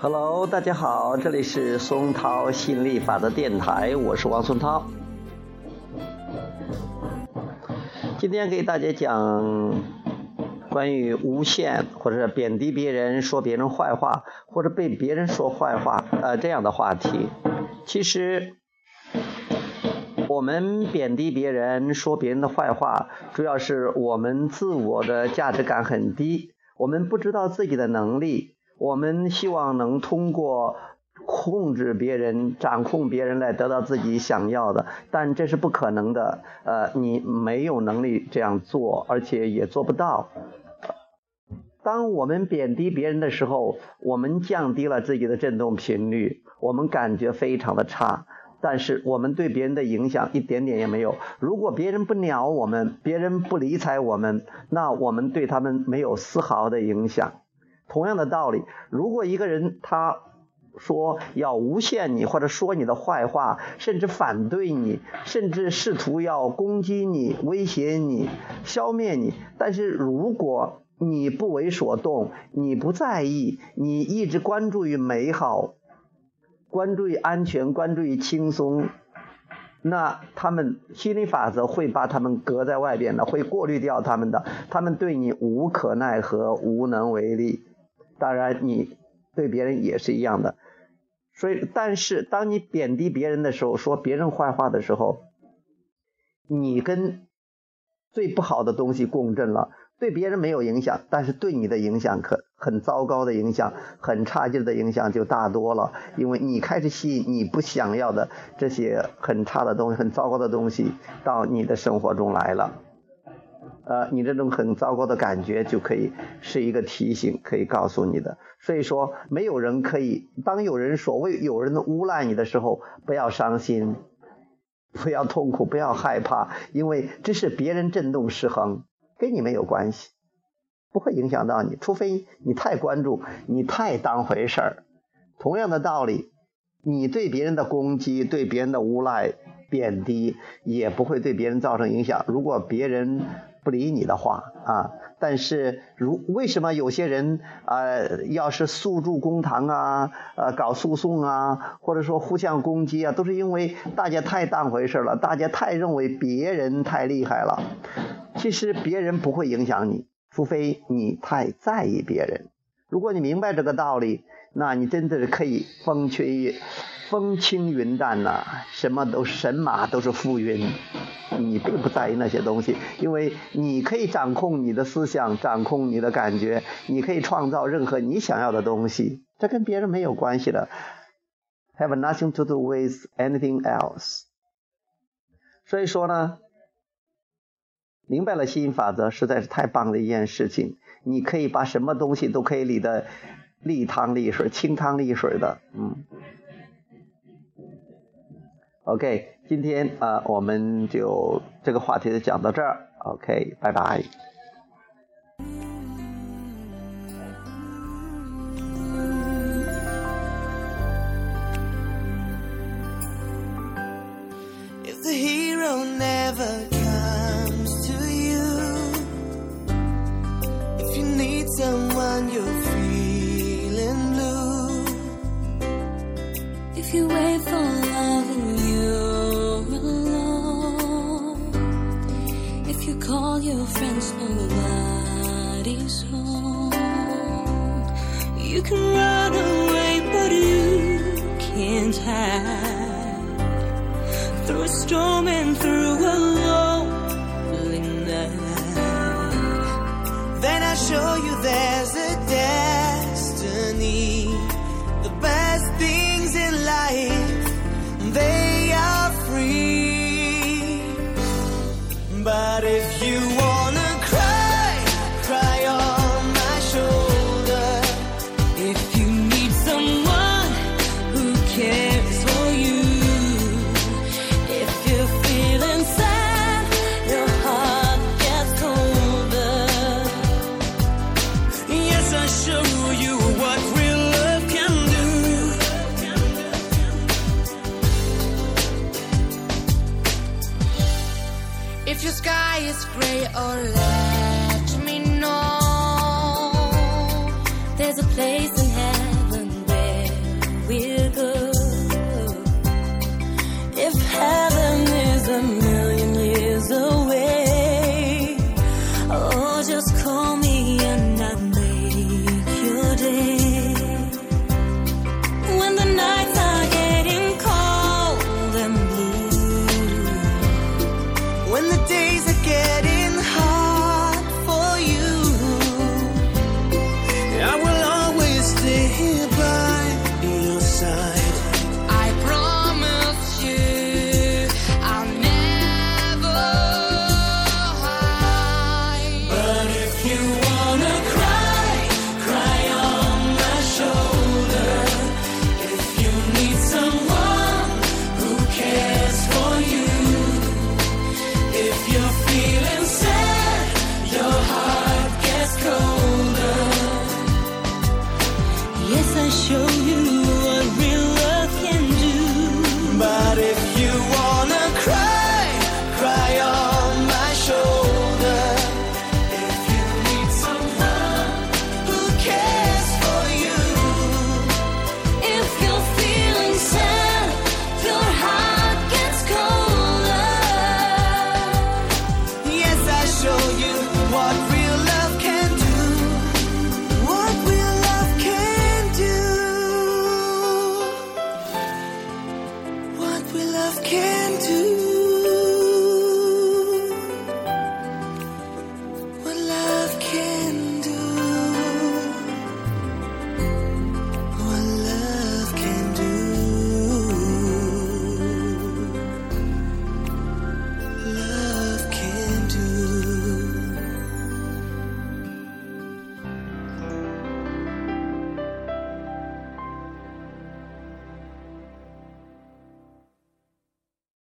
Hello，大家好，这里是松涛吸引力法的电台，我是王松涛。今天给大家讲关于诬陷或者贬低别人、说别人坏话或者被别人说坏话呃这样的话题。其实我们贬低别人、说别人的坏话，主要是我们自我的价值感很低，我们不知道自己的能力。我们希望能通过控制别人、掌控别人来得到自己想要的，但这是不可能的。呃，你没有能力这样做，而且也做不到。当我们贬低别人的时候，我们降低了自己的振动频率，我们感觉非常的差。但是我们对别人的影响一点点也没有。如果别人不鸟我们，别人不理睬我们，那我们对他们没有丝毫的影响。同样的道理，如果一个人他说要诬陷你，或者说你的坏话，甚至反对你，甚至试图要攻击你、威胁你、消灭你，但是如果你不为所动，你不在意，你一直关注于美好，关注于安全，关注于轻松，那他们心理法则会把他们隔在外边的，会过滤掉他们的，他们对你无可奈何，无能为力。当然，你对别人也是一样的，所以，但是当你贬低别人的时候，说别人坏话的时候，你跟最不好的东西共振了，对别人没有影响，但是对你的影响可很糟糕的影响，很差劲的影响就大多了，因为你开始吸引你不想要的这些很差的东西、很糟糕的东西到你的生活中来了。呃，你这种很糟糕的感觉就可以是一个提醒，可以告诉你的。所以说，没有人可以当有人所谓有人诬赖你的时候，不要伤心，不要痛苦，不要害怕，因为这是别人振动失衡，跟你没有关系，不会影响到你，除非你太关注，你太当回事儿。同样的道理，你对别人的攻击，对别人的诬赖、贬低，也不会对别人造成影响。如果别人。不理你的话啊，但是如为什么有些人啊，要是诉诸公堂啊，呃，搞诉讼啊，或者说互相攻击啊，都是因为大家太当回事了，大家太认为别人太厉害了。其实别人不会影响你，除非你太在意别人。如果你明白这个道理，那你真的是可以风吹风轻云淡呐，什么都神马都是浮云。你并不在意那些东西，因为你可以掌控你的思想，掌控你的感觉，你可以创造任何你想要的东西，这跟别人没有关系的，have nothing to do with anything else。所以说呢，明白了吸引法则实在是太棒的一件事情，你可以把什么东西都可以理得利汤利水、清汤利水的，嗯。OK，今天啊，我们就这个话题就讲到这儿。OK，拜拜。find you're feeling blue. If you wait for love and you're alone, if you call your friends, nobody's home. You can run away, but you can't hide through a storm and through a lonely night. Then I show you there's a But if you wanna If your sky is gray, oh, let me know. There's a place 就